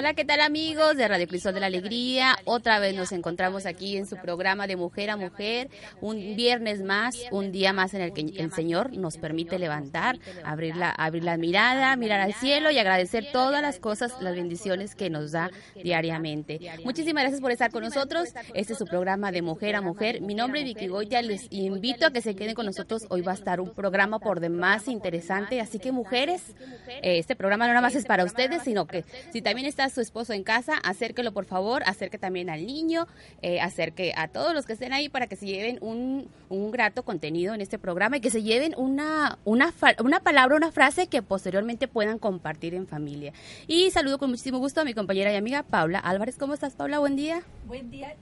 Hola, ¿qué tal amigos de Radio Crisol de la Alegría? Otra vez nos encontramos aquí en su programa de Mujer a Mujer, un viernes más, un día más en el que el Señor nos permite levantar, abrir la, abrir la mirada, mirar al cielo y agradecer todas las cosas, las bendiciones que nos da diariamente. Muchísimas gracias por estar con nosotros. Este es su programa de Mujer a Mujer. Mi nombre es Vicky Goya. Les invito a que se queden con nosotros. Hoy va a estar un programa por demás interesante. Así que mujeres, eh, este programa no nada más es para ustedes, sino que si también está su esposo en casa, acérquelo por favor, acerque también al niño, eh, acerque a todos los que estén ahí para que se lleven un, un grato contenido en este programa y que se lleven una, una, una palabra, una frase que posteriormente puedan compartir en familia. Y saludo con muchísimo gusto a mi compañera y amiga Paula Álvarez. ¿Cómo estás, Paula? Buen día. Buen día.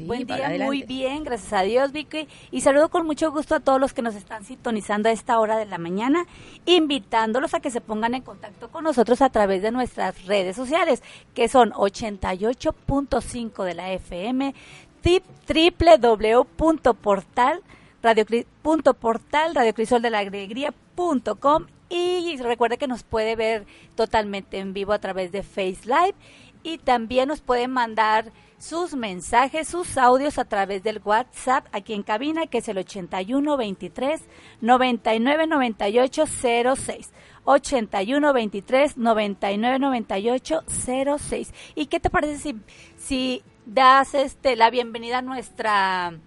Buen día, adelante. muy bien, gracias a Dios, Vicky. Y saludo con mucho gusto a todos los que nos están sintonizando a esta hora de la mañana, invitándolos a que se pongan en contacto con nosotros a través de nuestras redes sociales, que son 88.5 de la FM, tip www.portal radio, punto portal radiocrisol de la alegría.com y recuerde que nos puede ver totalmente en vivo a través de Face Live y también nos puede mandar sus mensajes, sus audios a través del WhatsApp aquí en cabina que es el 81 23 99 98 06. 81 23 99 98 06. ¿Y qué te parece si, si das este la bienvenida a nuestra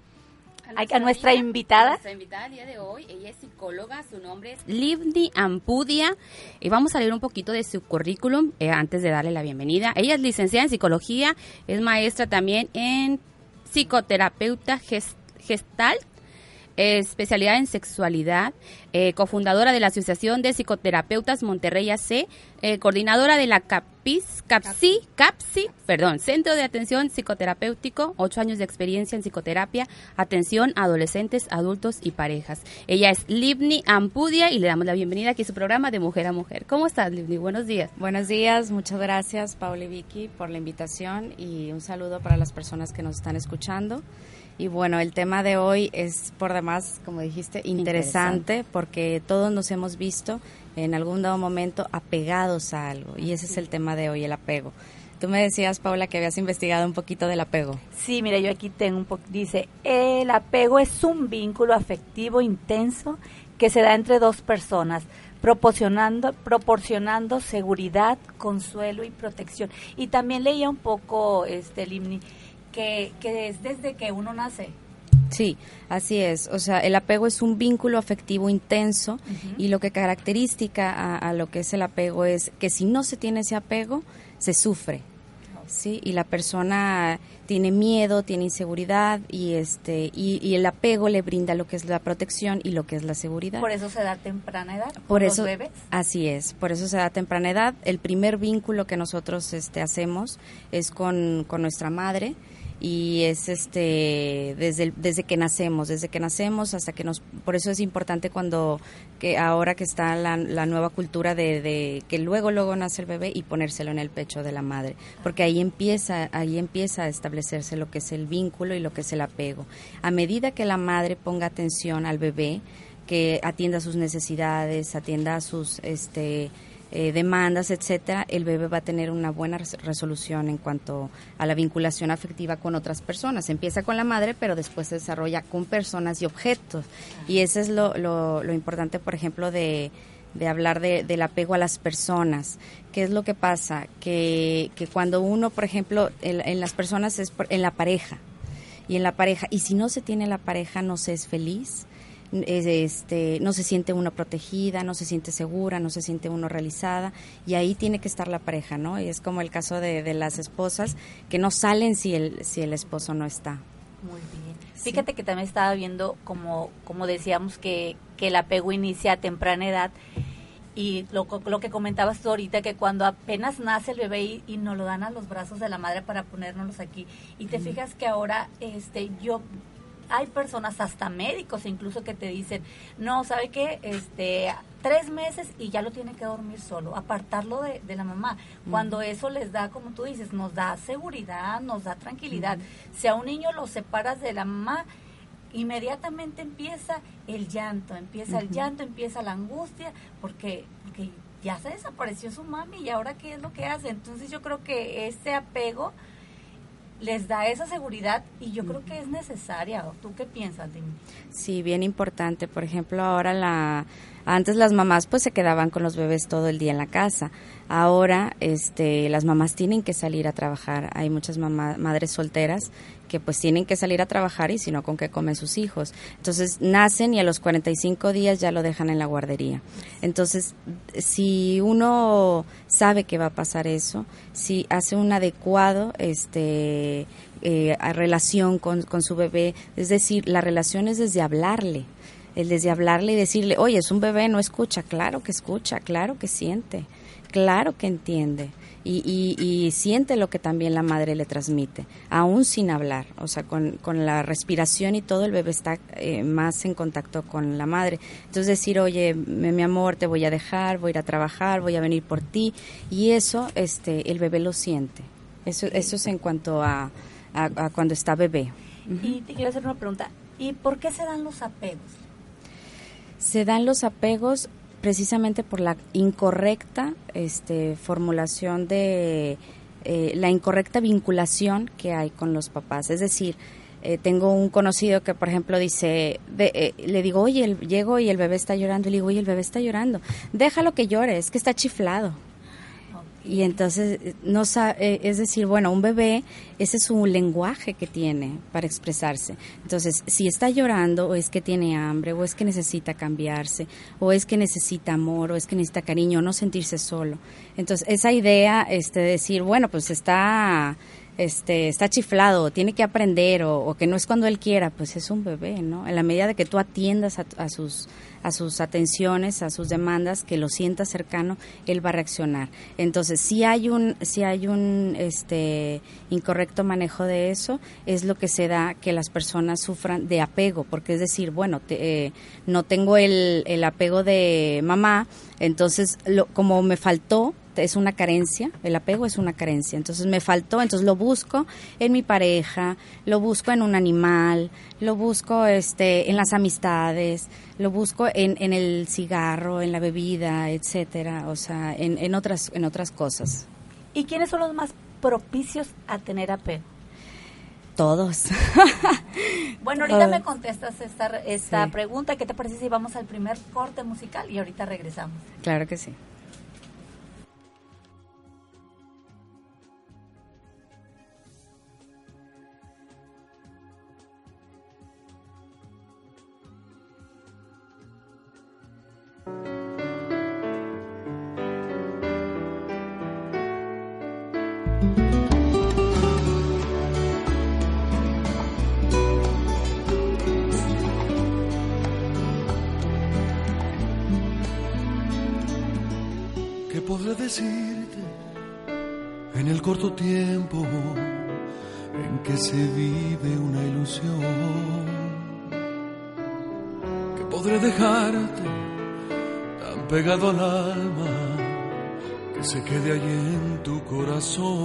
a nuestra amiga, invitada? Nuestra invitada el día de hoy, ella es psicóloga, su nombre es Livni Ampudia y vamos a leer un poquito de su currículum eh, antes de darle la bienvenida. Ella es licenciada en psicología, es maestra también en psicoterapeuta ges- gestalt, eh, especialidad en sexualidad, eh, cofundadora de la Asociación de Psicoterapeutas Monterrey AC, eh, coordinadora de la CAPIS, CAPSI, CAPSI, perdón, Centro de Atención Psicoterapéutico, ocho años de experiencia en psicoterapia, atención a adolescentes, adultos y parejas. Ella es Livni Ampudia y le damos la bienvenida aquí a su programa de Mujer a Mujer. ¿Cómo estás, Livni? Buenos días. Buenos días, muchas gracias Paula y Vicky por la invitación y un saludo para las personas que nos están escuchando. Y bueno, el tema de hoy es por demás, como dijiste, interesante, porque todos nos hemos visto en algún dado momento apegados a algo y ese es el tema de hoy, el apego. Tú me decías, Paula, que habías investigado un poquito del apego. Sí, mira, yo aquí tengo un poco, dice, el apego es un vínculo afectivo intenso que se da entre dos personas, proporcionando, proporcionando seguridad, consuelo y protección. Y también leía un poco, este, Limni, que, que es desde que uno nace. Sí, así es. O sea, el apego es un vínculo afectivo intenso y lo que característica a, a lo que es el apego es que si no se tiene ese apego, se sufre. Sí, y la persona tiene miedo, tiene inseguridad y este y, y el apego le brinda lo que es la protección y lo que es la seguridad. Por eso se da temprana edad. Por los eso, bebés. así es, por eso se da temprana edad. El primer vínculo que nosotros este, hacemos es con, con nuestra madre y es este desde el- desde que nacemos, desde que nacemos hasta que nos, por eso es importante cuando que ahora que está la, la nueva cultura de, de que luego luego nace el bebé y ponérselo en el pecho de la madre, porque ahí empieza ahí empieza a establecerse lo que es el vínculo y lo que es el apego. A medida que la madre ponga atención al bebé, que atienda sus necesidades, atienda sus este eh, demandas, etcétera, el bebé va a tener una buena res- resolución en cuanto a la vinculación afectiva con otras personas. Empieza con la madre, pero después se desarrolla con personas y objetos. Y eso es lo, lo, lo importante, por ejemplo, de, de hablar de- del apego a las personas. ¿Qué es lo que pasa? Que, que cuando uno, por ejemplo, en, en las personas es por- en la pareja, y en la pareja, y si no se tiene la pareja, no se es feliz, este, no se siente uno protegida, no se siente segura, no se siente uno realizada y ahí tiene que estar la pareja, ¿no? Y es como el caso de, de las esposas que no salen si el, si el esposo no está. Muy bien. Fíjate que también estaba viendo, como, como decíamos, que, que el apego inicia a temprana edad. Y lo, lo que comentabas tú ahorita, que cuando apenas nace el bebé y, y nos lo dan a los brazos de la madre para ponérnoslos aquí. Y te fijas que ahora este yo hay personas, hasta médicos incluso, que te dicen, no, ¿sabe qué? Este, tres meses y ya lo tiene que dormir solo, apartarlo de, de la mamá. Cuando eso les da, como tú dices, nos da seguridad, nos da tranquilidad. Si a un niño lo separas de la mamá, inmediatamente empieza el llanto, empieza el llanto, empieza la angustia, porque, porque ya se desapareció su mami y ahora qué es lo que hace. Entonces yo creo que ese apego les da esa seguridad y yo creo que es necesaria. ¿Tú qué piensas, Dimi? Sí, bien importante. Por ejemplo, ahora la antes las mamás pues se quedaban con los bebés todo el día en la casa. Ahora este las mamás tienen que salir a trabajar. Hay muchas mamá- madres solteras que pues tienen que salir a trabajar y si no con qué comen sus hijos. Entonces nacen y a los 45 días ya lo dejan en la guardería. Entonces, si uno sabe que va a pasar eso, si hace un adecuado este eh, relación con, con su bebé, es decir, la relación es desde hablarle, el desde hablarle y decirle, oye, es un bebé, no escucha, claro que escucha, claro que siente, claro que entiende. Y, y, y siente lo que también la madre le transmite, aún sin hablar, o sea, con, con la respiración y todo, el bebé está eh, más en contacto con la madre. Entonces decir, oye, mi, mi amor, te voy a dejar, voy a ir a trabajar, voy a venir por ti, y eso, este, el bebé lo siente. Eso, eso es en cuanto a, a, a cuando está bebé. Y te quiero hacer una pregunta. ¿Y por qué se dan los apegos? Se dan los apegos precisamente por la incorrecta este, formulación de eh, la incorrecta vinculación que hay con los papás. Es decir, eh, tengo un conocido que, por ejemplo, dice, de- eh, le digo, oye, el, llego y el bebé está llorando. Y le digo, oye, el bebé está llorando. Déjalo que llore, es que está chiflado. Y entonces, no eh, es decir, bueno, un bebé, ese es su lenguaje que tiene para expresarse. Entonces, si está llorando, o es que tiene hambre, o es que necesita cambiarse, o es que necesita amor, o es que necesita cariño, no sentirse solo. Entonces, esa idea este, de decir, bueno, pues está, este, está chiflado, tiene que aprender, o, que no es cuando él quiera, pues es un bebé, ¿no? En la medida de que tú atiendas a, a sus a sus atenciones, a sus demandas, que lo sienta cercano, él va a reaccionar. Entonces, si hay un, si hay un este incorrecto manejo de eso, es lo que se da que las personas sufran de apego, porque es decir, bueno, te- eh, no tengo el, el apego de mamá, entonces lo, como me faltó, es una carencia, el apego es una carencia, entonces me faltó, entonces lo busco en mi pareja, lo busco en un animal, lo busco este en las amistades, lo busco en, en el cigarro, en la bebida, etcétera, o sea, en, en otras en otras cosas. ¿Y quiénes son los más propicios a tener apego? Todos. Bueno, ahorita Ah. me contestas esta, esta Sí. pregunta. ¿Qué te parece si vamos al primer corte musical y ahorita regresamos? claro que sí. Que se quede allí en tu corazón?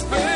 Lo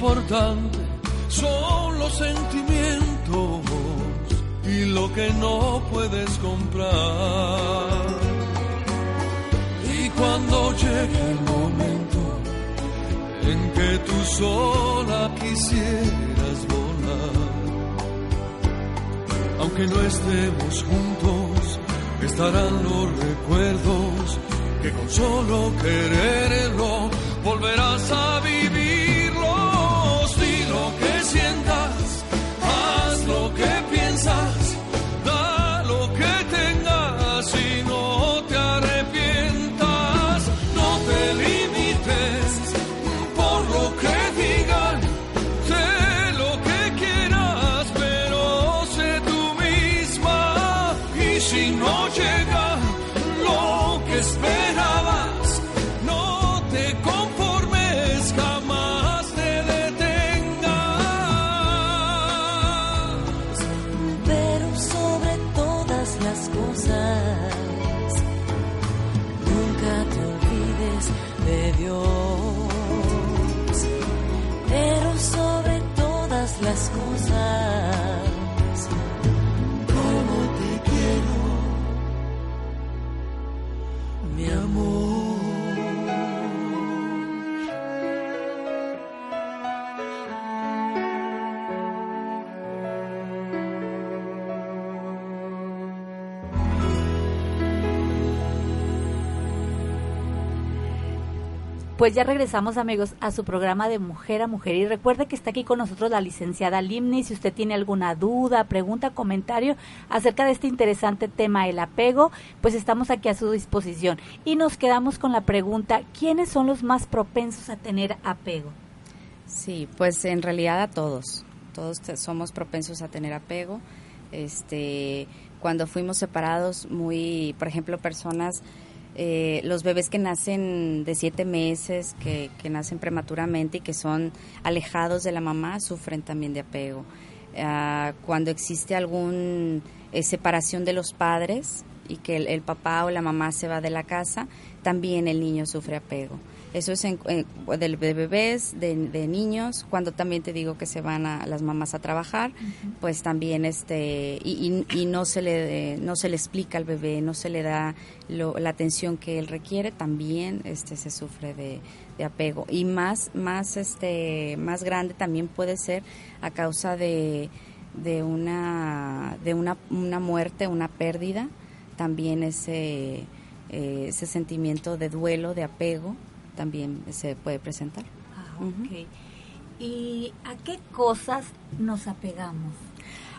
importante son los sentimientos y lo que no puedes comprar. Y cuando llegue el momento en que tú sola quisieras volar, aunque no estemos juntos, estarán los recuerdos que con solo quererlo volverás a vivirlos. Pues ya regresamos amigos a su programa de Mujer a Mujer y recuerde que está aquí con nosotros la licenciada Limni. Si usted tiene alguna duda, pregunta, comentario acerca de este interesante tema, el apego, pues estamos aquí a su disposición. Y nos quedamos con la pregunta, ¿quiénes son los más propensos a tener apego? Sí, pues en realidad a todos. Todos somos propensos a tener apego. Este, cuando fuimos separados, muy, por ejemplo, personas, eh, los bebés que nacen de siete meses, que, nacen prematuramente y que son alejados de la mamá, sufren también de apego. Ah, cuando existe alguna separación de los padres y que el papá o la mamá se va de la casa, también el niño sufre apego. Eso es en, en- de, de bebés, de, de niños, cuando también te digo que se van a las mamás a trabajar, pues también este y, y- y no se le no se le explica al bebé, no se le da lo- la atención que él requiere, también este se sufre de, de apego. Y más más este más grande también puede ser a causa de de una de una, una muerte, una pérdida, también ese eh, ese sentimiento de duelo, de apego también se puede presentar. Ah, ok. ¿Y a qué cosas nos apegamos?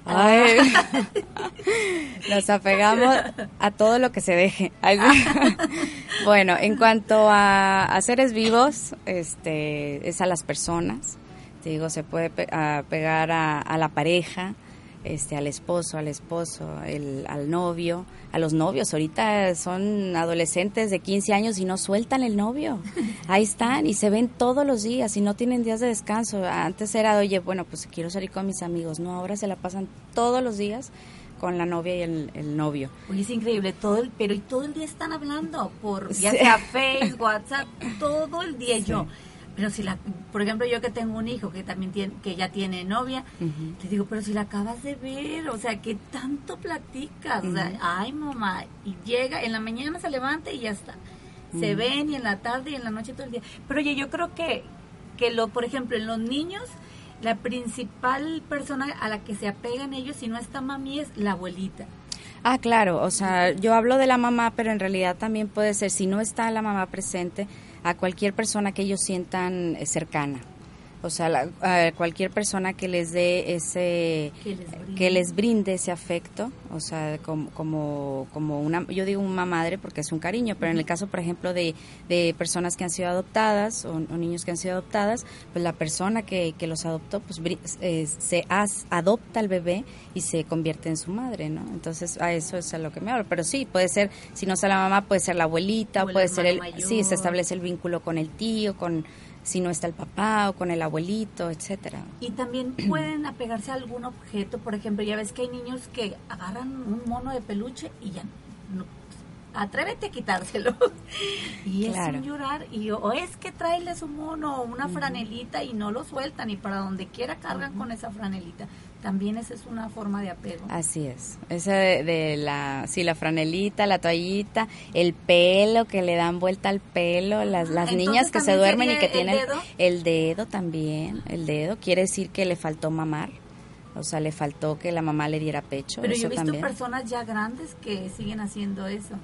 Ay, nos apegamos a todo lo que se deje. Bueno, en cuanto a, a seres vivos, este, es a las personas. Te digo, se puede pe- a pegar a, a la pareja, este, al esposo, al esposo, el, al novio, a los novios. Ahorita son adolescentes de 15 años y no sueltan el novio. Ahí están y se ven todos los días y no tienen días de descanso. Antes era, oye, bueno, pues quiero salir con mis amigos. No, ahora se la pasan todos los días con la novia y el, el novio. Oye, es increíble, todo el, pero y todo el día están hablando por ya Sí. sea Face, WhatsApp, todo el día yo. Pero si la, por ejemplo, yo que tengo un hijo que también tiene, que ya tiene novia, le digo, pero si la acabas de ver, o sea, que tanto platicas, o sea, ay mamá, y llega, en la mañana se levanta y ya está. Se ven y en la tarde y en la noche todo el día. Pero oye, yo creo que, que lo, por ejemplo, en los niños, la principal persona a la que se apegan ellos, si no está mami, es la abuelita. Ah, claro, o sea, yo hablo de la mamá, pero en realidad también puede ser, si no está la mamá presente, a cualquier persona que ellos sientan eh, cercana. O sea, la- a cualquier persona que les dé ese, Que les brinde. que les brinde ese afecto, o sea, como, como, como una, yo digo una madre porque es un cariño, pero en el caso, por ejemplo, de, de personas que han sido adoptadas o, o niños que han sido adoptadas, pues la persona que, que los adoptó, pues eh, se as- adopta al bebé y se convierte en su madre, ¿no? Entonces, a eso es a lo que me hablo. Pero sí, puede ser, si no está la mamá, puede ser la abuelita, O puede ser el, sí, se establece el vínculo con el tío, con, si no está el papá o con el abuelito, etcétera. Y también pueden apegarse a algún objeto, por ejemplo, ya ves que hay niños que agarran un mono de peluche y ya no, atrévete a quitárselo. y es Claro. un llorar. Y o es que traerle su mono o una franelita y no lo sueltan y para donde quiera cargan con esa franelita. También esa es una forma de apego. Así es. Esa de, de la, sí, la franelita, la toallita, el pelo que le dan vuelta al pelo, las, las Entonces, niñas que se ¿también duermen y que el tienen dedo? el dedo también, el dedo quiere decir que le faltó mamar, o sea, le faltó que la mamá le diera pecho, Pero yo eso he visto también. personas ya grandes que siguen haciendo eso.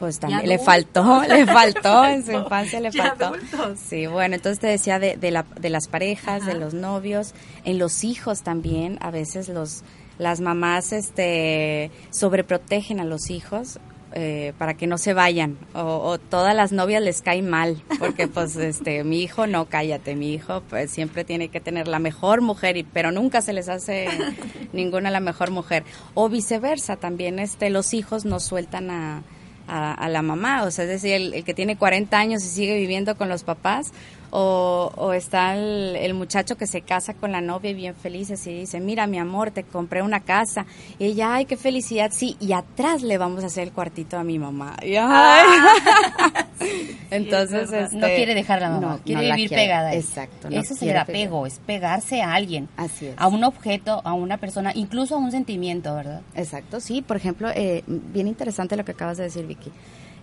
Pues también le faltó, le faltó en su infancia, le faltó. Sí, bueno, entonces te decía de, de, la, de las parejas, de los novios, en los hijos también, a veces los las mamás este sobreprotegen a los hijos eh, para que no se vayan o, o todas las novias les caen mal porque pues este mi hijo no cállate mi hijo pues siempre tiene que tener la mejor mujer y pero nunca se les hace ninguna la mejor mujer. O viceversa también este los hijos no sueltan a a, a la mamá, o sea, es decir, el, que tiene 40 años y sigue viviendo con los papás, o, o está el, el muchacho que se casa con la novia y bien felices y dice, mira mi amor, te compré una casa, y ella, ay, qué felicidad, sí, y atrás le vamos a hacer el cuartito a mi mamá. Y, ay. Entonces, verdad. este, no quiere dejar a la mamá, no, quiere no vivir quiere. pegada. Exacto. no Eso es el apego, es pegarse a alguien, Así es. a un objeto, a una persona, incluso a un sentimiento, ¿verdad? Exacto, sí. Por ejemplo, eh, bien interesante lo que acabas de decir, Vicky.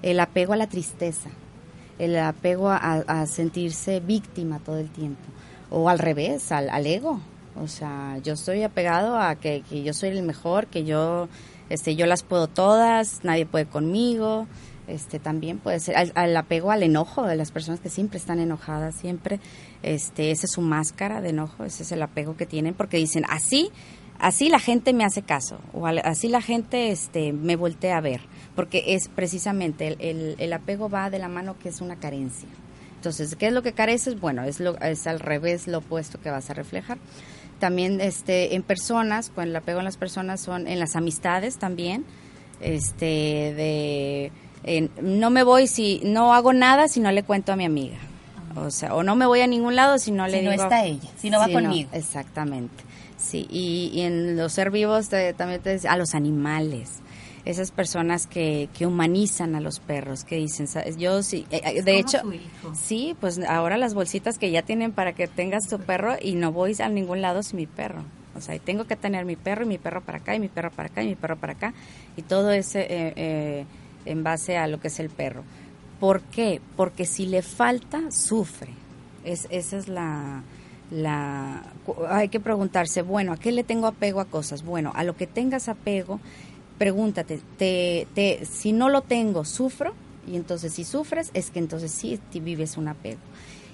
El apego a la tristeza, el apego a, sentirse víctima todo el tiempo. O al revés, al, al ego. O sea, yo estoy apegado a que, que yo soy el mejor, que yo, este, yo las puedo todas, nadie puede conmigo. Este, también puede ser al, al apego al enojo de las personas que siempre están enojadas, siempre. Este, esa es su máscara de enojo, ese es el apego que tienen, porque dicen así así la gente me hace caso o así la gente este me voltea a ver porque es precisamente el, el- el apego va de la mano que es una carencia. Entonces qué es lo que careces bueno es lo es al revés lo opuesto que vas a reflejar. También este en personas con el apego en las personas son en las amistades también este de en- no me voy si no hago nada si no le cuento a mi amiga. O sea o no me voy a ningún lado si no le Si no digo está ella, si no va conmigo. exactamente. Sí, y, y en los ser vivos te- también te a los animales. Esas personas que, que humanizan a los perros, que dicen, "Sabes, yo sí, eh, eh, de hecho, sí, pues ahora las bolsitas que ya tienen para que tengas tu perro y no voy a ningún lado sin mi perro. O sea, tengo que tener mi perro y mi perro para acá y mi perro para acá y mi perro para acá y todo ese eh, eh, en base a lo que es el perro. ¿Por qué? Porque si le falta, sufre. Es, esa es la, la... Hay que preguntarse, bueno, ¿a qué le tengo apego a cosas? Bueno, a lo que tengas apego, pregúntate, te, te, si no lo tengo, ¿sufro? Y entonces si sufres, es que entonces sí vives un apego.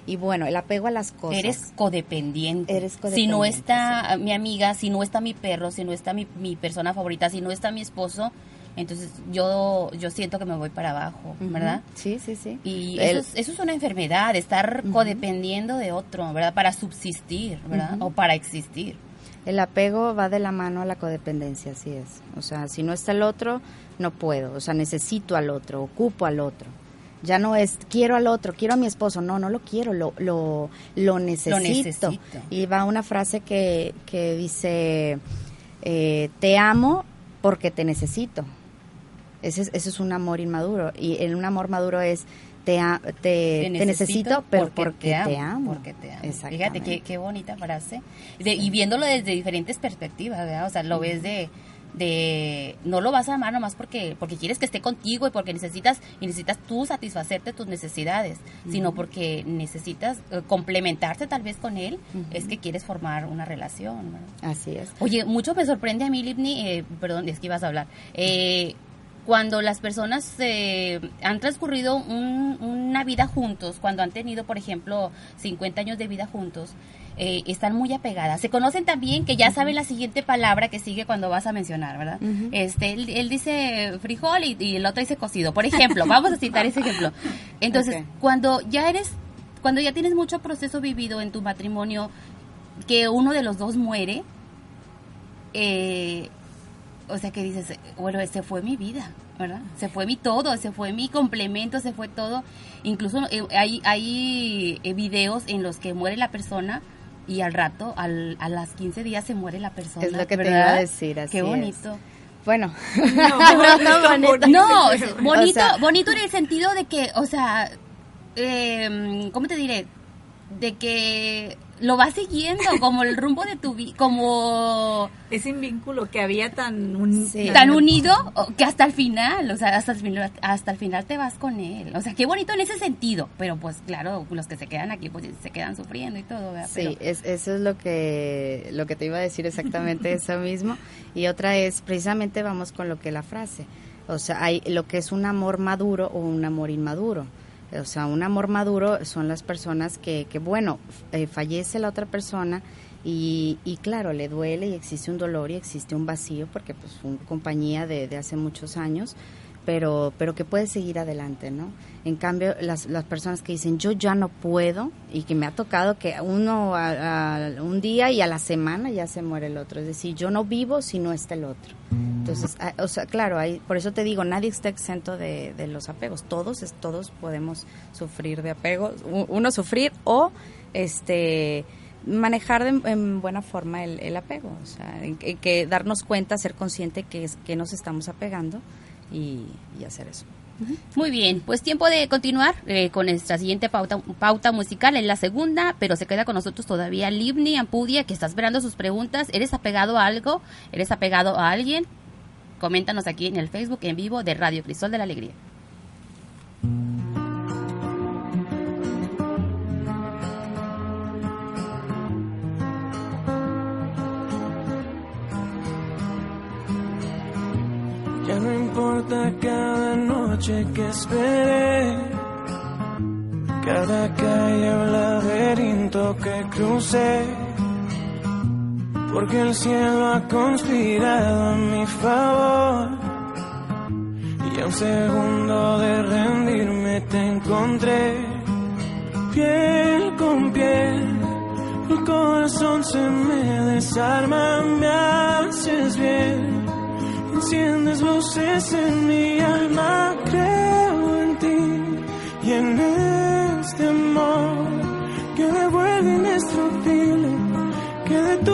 Y bueno, el apego a las cosas. Eres codependiente. Eres Si no codependiente, está mi amiga, si no está mi perro, si no está mi, mi persona favorita, si no está mi esposo, entonces yo yo siento que me voy para abajo. ¿verdad? Sí, sí, sí. Y El- eso, es, eso es una enfermedad, estar codependiendo de otro, ¿verdad? Para subsistir, ¿verdad? O para existir. El apego va de la mano a la codependencia, así es. O sea, si no está el otro, no puedo. O sea, necesito al otro, ocupo al otro. Ya no es quiero al otro, quiero a mi esposo. No, no lo quiero, lo, lo, lo necesito. necesito. Y va una frase que, que dice, eh, te amo porque te necesito. Ese es, ese es un amor inmaduro. Y el, un amor maduro es, te, a- te, te necesito, pero porque, te amo. Porque te amo. Fíjate qué, qué bonita frase. De- Y viéndolo desde diferentes perspectivas, ¿verdad? O sea, lo ves de, de no lo vas a amar nomás porque porque quieres que esté contigo y porque necesitas y necesitas tú satisfacerte tus necesidades, sino porque necesitas eh, complementarte tal vez con él, es que quieres formar una relación. Así es. Oye, mucho me sorprende a mí, Livni, eh, perdón, es que ibas a hablar. Eh, cuando las personas eh, han transcurrido un- una vida juntos, cuando han tenido, por ejemplo, 50 años de vida juntos, eh, están muy apegadas. Se conocen también que ya saben la siguiente palabra que sigue cuando vas a mencionar, ¿verdad? Este, él, él dice frijol y, y el otro dice cocido. Por ejemplo, vamos a citar ese ejemplo. Entonces, cuando ya eres, cuando ya tienes mucho proceso vivido en tu matrimonio, que uno de los dos muere, eh, o sea que dices, bueno, ese fue mi vida, ¿verdad? Se fue mi todo, se fue mi complemento, se fue todo. Incluso eh, hay, hay eh, videos en los que muere la persona y al rato, al, a las 15 días se muere la persona. Es lo que te ¿verdad? iba a decir, así Qué es. bonito. Bueno, No, bonito, O sea- bonito en el sentido de que, o sea, eh, ¿cómo te diré? De que lo vas siguiendo como el rumbo de tu vida, como Ese vínculo que había tan, un- Sí. tan unido que hasta el final, o sea, hasta el final, hasta el final te vas con él. O sea, qué bonito en ese sentido, pero pues claro, los que se quedan aquí pues se quedan sufriendo y todo, ¿verdad? Sí, Pero- es, eso es lo que, lo que te iba a decir exactamente eso mismo. Y otra es, precisamente vamos con lo que la frase. O sea, hay lo que es un amor maduro o un amor inmaduro. O sea, un amor maduro son las personas que, que bueno, eh, fallece la otra persona y, y claro, le duele y existe un dolor y existe un vacío porque pues fue compañía de hace muchos años, pero, pero que puede seguir adelante, ¿no? En cambio, las, las personas que dicen yo ya no puedo y que me ha tocado que uno a- a- un día y a la semana ya se muere el otro, es decir, yo no vivo si no está el otro. Entonces, ah, o sea, claro, hay, por eso te digo, nadie está exento de, de los apegos, todos, es- todos podemos sufrir de apegos, uno sufrir o este manejar de- en buena forma el, apego, o sea, en que darnos cuenta, ser consciente que, es, que nos estamos apegando y, y hacer eso. Muy bien, pues tiempo de continuar eh, con nuestra siguiente pauta, pauta musical, es la segunda, pero se queda con nosotros todavía Livni Ampudia, que está esperando sus preguntas. ¿Eres apegado a algo? ¿Eres apegado a alguien? Coméntanos aquí en el Facebook en vivo de Radio Crisol de la Alegría. Ya no importa cada noche que esperé, cada calle o laberinto que crucé, porque el cielo ha conspirado a mi favor. Y a un segundo de rendirme te encontré, piel con piel. El corazón se me desarma, me haces bien. Enciendes luces en mi alma, creo en ti y en este amor que me vuelve indestructible, que detuvo mi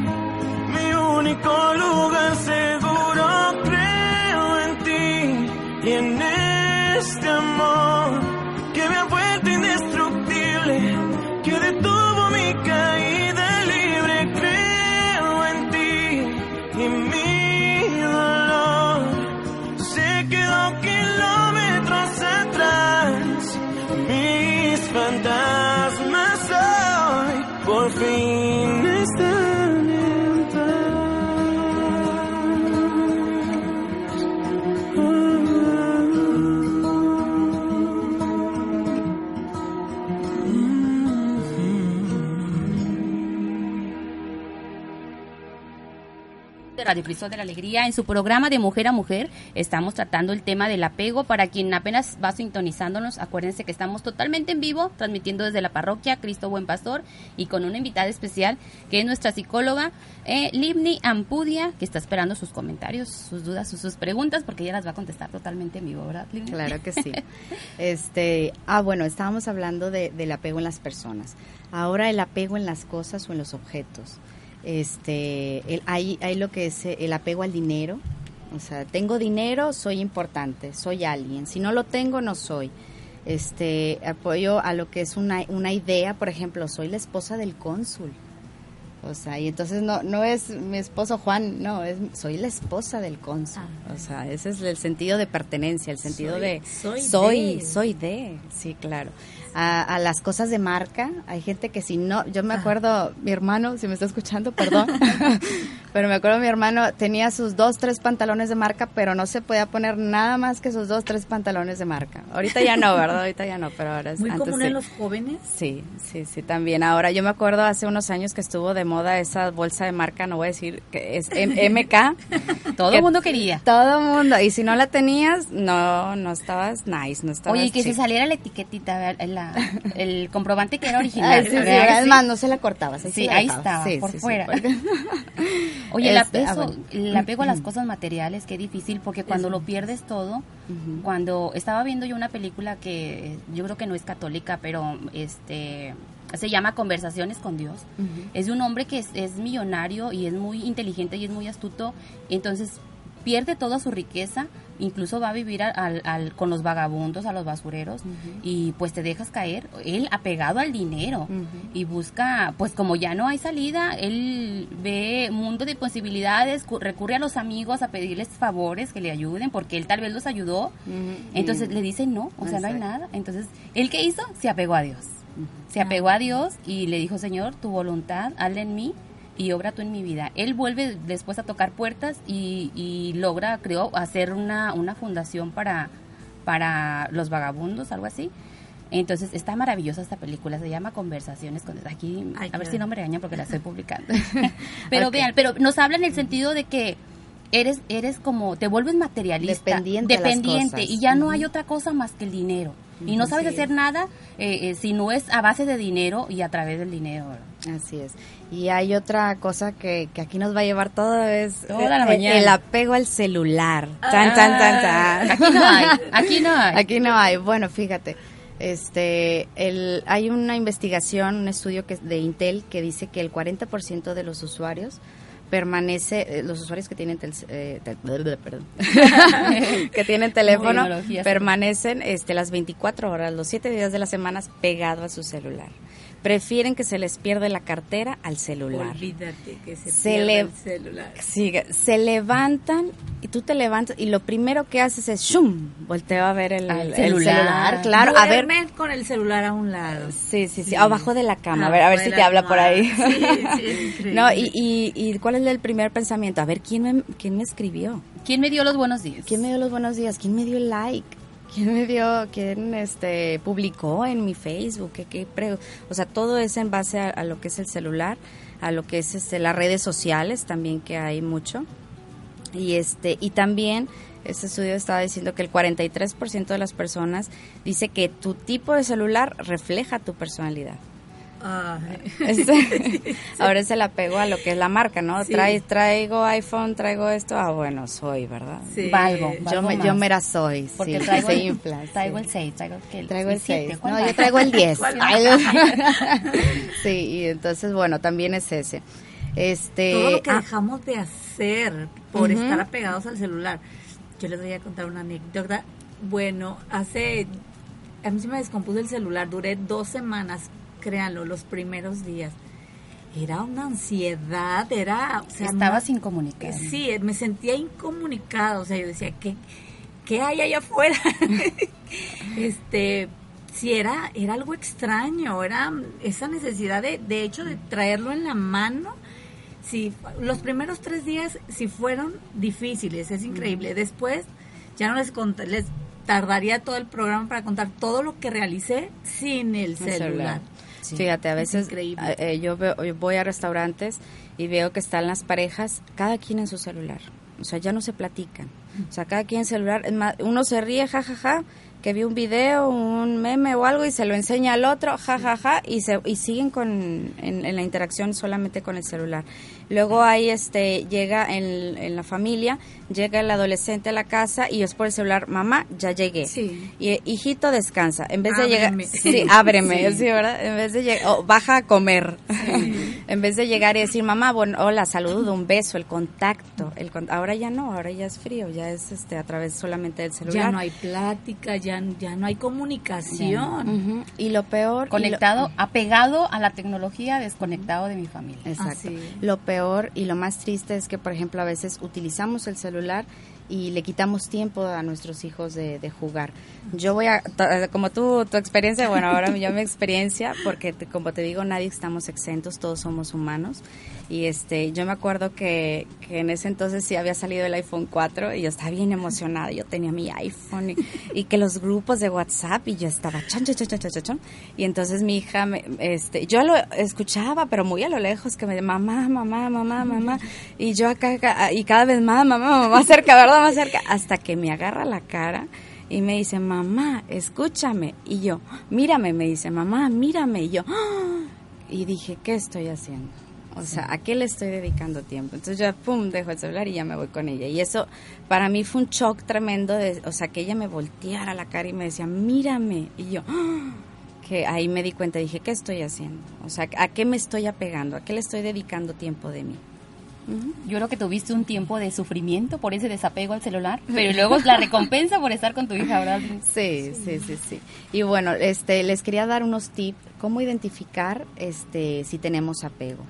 mi de Radio Crisol de la Alegría. En su programa de Mujer a Mujer estamos tratando el tema del apego. Para quien apenas va sintonizándonos, acuérdense que estamos totalmente en vivo, transmitiendo desde la parroquia Cristo Buen Pastor y con una invitada especial que es nuestra psicóloga eh, Livni Ampudia, que está esperando sus comentarios, sus dudas, sus, sus preguntas, porque ella las va a contestar totalmente en vivo, ¿verdad, Livni? Claro que sí. Este, ah, bueno, estábamos hablando de- del apego en las personas. Ahora el apego en las cosas o en los objetos. Este, el- hay, hay lo que es eh, el apego al dinero. O sea, tengo dinero, soy importante, soy alguien. Si no lo tengo, no soy. Este, apoyo a lo que es una, una idea, por ejemplo, soy la esposa del cónsul. O sea, y entonces no no es mi esposo Juan, no, es soy la esposa del cónsul. Ah. O sea, ese es el sentido de pertenencia, el sentido Soy- de soy soy, de. soy de, sí, claro. A, a las cosas de marca, hay gente que si no, yo Ah. me acuerdo, mi hermano, si me está escuchando, perdón, pero me acuerdo mi hermano tenía sus dos, tres pantalones de marca, pero no se podía poner nada más que sus dos, tres pantalones de marca. Ahorita ya no, ¿verdad? Ahorita ya no, pero ahora es Muy antes común sí. en los jóvenes. Sí, sí, sí, también. Ahora, yo me acuerdo hace unos años que estuvo de moda esa bolsa de marca, no voy a decir que es M- MK. Todo el mundo quería. Todo el mundo. Y si no la tenías, no, no estabas nice, no estabas Oye, que se chic. saliera la etiquetita, la- el comprobante que era original. Ah, sí, sí, ¿verdad? es más, no se la cortabas. Sí, la ahí dejabas. estaba, Sí, por sí, sí, fuera. Oye, el, Este, ah, bueno. el apego a las cosas materiales, qué difícil, porque cuando lo pierdes todo, cuando estaba viendo yo una película que yo creo que no es católica, pero este se llama Conversaciones con Dios. Es de un hombre que es, es millonario y es muy inteligente y es muy astuto, entonces pierde toda su riqueza, incluso va a vivir al- al- con los vagabundos, a los basureros, y pues te dejas caer, él apegado al dinero, y busca, pues como ya no hay salida, él ve mundo de posibilidades, cu- recurre a los amigos a pedirles favores que le ayuden, porque él tal vez los ayudó, entonces le dicen no, o sea, no hay nada. Entonces, ¿él qué hizo? Se apegó a Dios. Se apegó a Dios y le dijo, Señor, tu voluntad, hazla en mí y obra tú en mi vida. Él vuelve después a tocar puertas y, y logra, creo, hacer una, una fundación para, para los vagabundos, algo así. Entonces, está maravillosa esta película, se llama Conversaciones con Aquí, Ay, a ver si no me regañan porque la estoy publicando. pero Ok. vean, pero nos habla en el sentido de que eres eres como te vuelves materialista, Dependiente dependiente y ya no hay otra cosa más que el dinero. Y no sabes hacer nada eh, eh, si no es a base de dinero y a través del dinero. Así es. Y hay otra cosa que, que aquí nos va a llevar todo, es Toda la el- apego al celular. Tan, tan, tan, tan. Aquí no hay, aquí no hay. Aquí no hay. Bueno, fíjate, este, el, hay una investigación, un estudio que, de Intel que dice que el 40% de los usuarios permanece, eh, los usuarios que tienen tel- eh, tel- perdón, que tienen teléfono permanecen este, las 24 horas, los 7 días de la semana pegado a su celular. Prefieren que se les pierda la cartera al celular. Olvídate que se, Se pierda le- el celular. Sigue, se levantan y tú te levantas y lo primero que haces es ¡shum! Volteo a ver el, Al el celular. Claro, a ver. Con el celular a un lado. Sí, sí, sí, Sí. abajo de la cama. A ver, a ver si te la habla por ahí. Sí, sí, no, y, y, y ¿cuál es el primer pensamiento? A ver, ¿quién me, quién me escribió? ¿Quién me dio los buenos días? ¿Quién me dio los buenos días? ¿Quién me dio el like? ¿Quién me dio, quién este, publicó en mi Facebook? ¿Qué, qué o sea, todo es en base a, a lo que es el celular, a lo que es este, las redes sociales también que hay mucho. Y, este, y también este estudio estaba diciendo que el 43% de las personas dice que tu tipo de celular refleja tu personalidad. Ay. Este, ahora es el apego a lo que es la marca, ¿no? Sí. Trae, traigo iPhone, traigo esto, ah, bueno, soy, ¿verdad? Sí. Valgo, Yo valgo me, más. yo mera soy, Porque sí, traigo, se el, infla. traigo sí. el 6, traigo el, Traigo el siete, 6. ¿cuál No, va? yo traigo el 10. ¿Cuál Ay, va? sí, y entonces, bueno, también es ese. Este, Todo lo que ah, dejamos de hacer por estar apegados al celular. Yo les voy a contar una anécdota. Bueno, hace... A mí se me descompuso el celular. Duré dos semanas, créanlo, los primeros días. Era una ansiedad, era... O sea, Estaba más- sin comunicar. Sí, me sentía incomunicada. O sea, yo decía, ¿qué, qué hay allá afuera? este... Sí, era, era algo extraño, era esa necesidad de, de hecho, de traerlo en la mano sí, los primeros tres días sí fueron difíciles, es increíble. Después ya no les cont- les tardaría todo el programa para contar todo lo que realicé sin el celular. celular. Sí. Fíjate, a Es veces eh, yo, veo- yo voy a restaurantes y veo que están las parejas, cada quien en su celular. O sea, ya no se platican. O sea, cada quien en celular. Uno se ríe, jajaja, que vio un video, un meme o algo y se lo enseña al otro, jajaja, y, se, y siguen con, en, en la interacción solamente con el celular. Luego ahí este, llega en, en la familia, llega el adolescente a la casa y es por el celular, mamá, ya llegué. Sí. Y hijito descansa. En vez de Ábreme. llegar, sí, ábreme, sí, ¿verdad? En vez de llegar, o baja a comer. En vez de llegar y decir, mamá, bueno, hola, saludo, un beso, el contacto. El con- ahora ya no, ahora ya es frío, ya es este a través solamente del celular. Ya no hay plática, ya, ya no hay comunicación. Y lo peor... lo- Conectado, apegado a la tecnología, desconectado de mi familia. Exacto. Así es. Lo peor y lo más triste es que, por ejemplo, a veces utilizamos el celular y le quitamos tiempo a nuestros hijos de, de jugar. Yo voy a, como tú, tu experiencia, bueno, ahora yo mi experiencia, porque te- como te digo, nadie estamos exentos, todos somos humanos. Y este, yo me acuerdo que, que en ese entonces sí había salido el iPhone 4 y yo estaba bien emocionada. Yo tenía mi iPhone y, y que los grupos de WhatsApp y yo estaba chon, chon, chon, chon, chon. Y entonces mi hija, me, este, yo lo escuchaba, pero muy a lo lejos, que me decía, mamá, mamá, mamá, mamá. Y yo acá, acá, y cada vez más, mamá, mamá, más cerca, ¿verdad? Más cerca. Hasta que me agarra la cara y me dice, mamá, escúchame. Y yo, mírame, me dice, mamá, mírame. Y yo, "Ah". y dije, ¿qué estoy haciendo? O sea, ¿a qué le estoy dedicando tiempo? Entonces yo, pum, dejo el celular y ya me voy con ella. Y eso para mí fue un shock tremendo, de, o sea, que ella me volteara la cara y me decía, mírame. Y yo, "Ah", que ahí me di cuenta, dije, ¿qué estoy haciendo? O sea, ¿a qué me estoy apegando? ¿A qué le estoy dedicando tiempo de mí? Yo creo que tuviste un tiempo de sufrimiento por ese desapego al celular, pero luego la recompensa por estar con tu hija, ¿verdad? Sí, sí, sí, sí. Y bueno, este, les quería dar unos tips, cómo identificar este, si tenemos apego.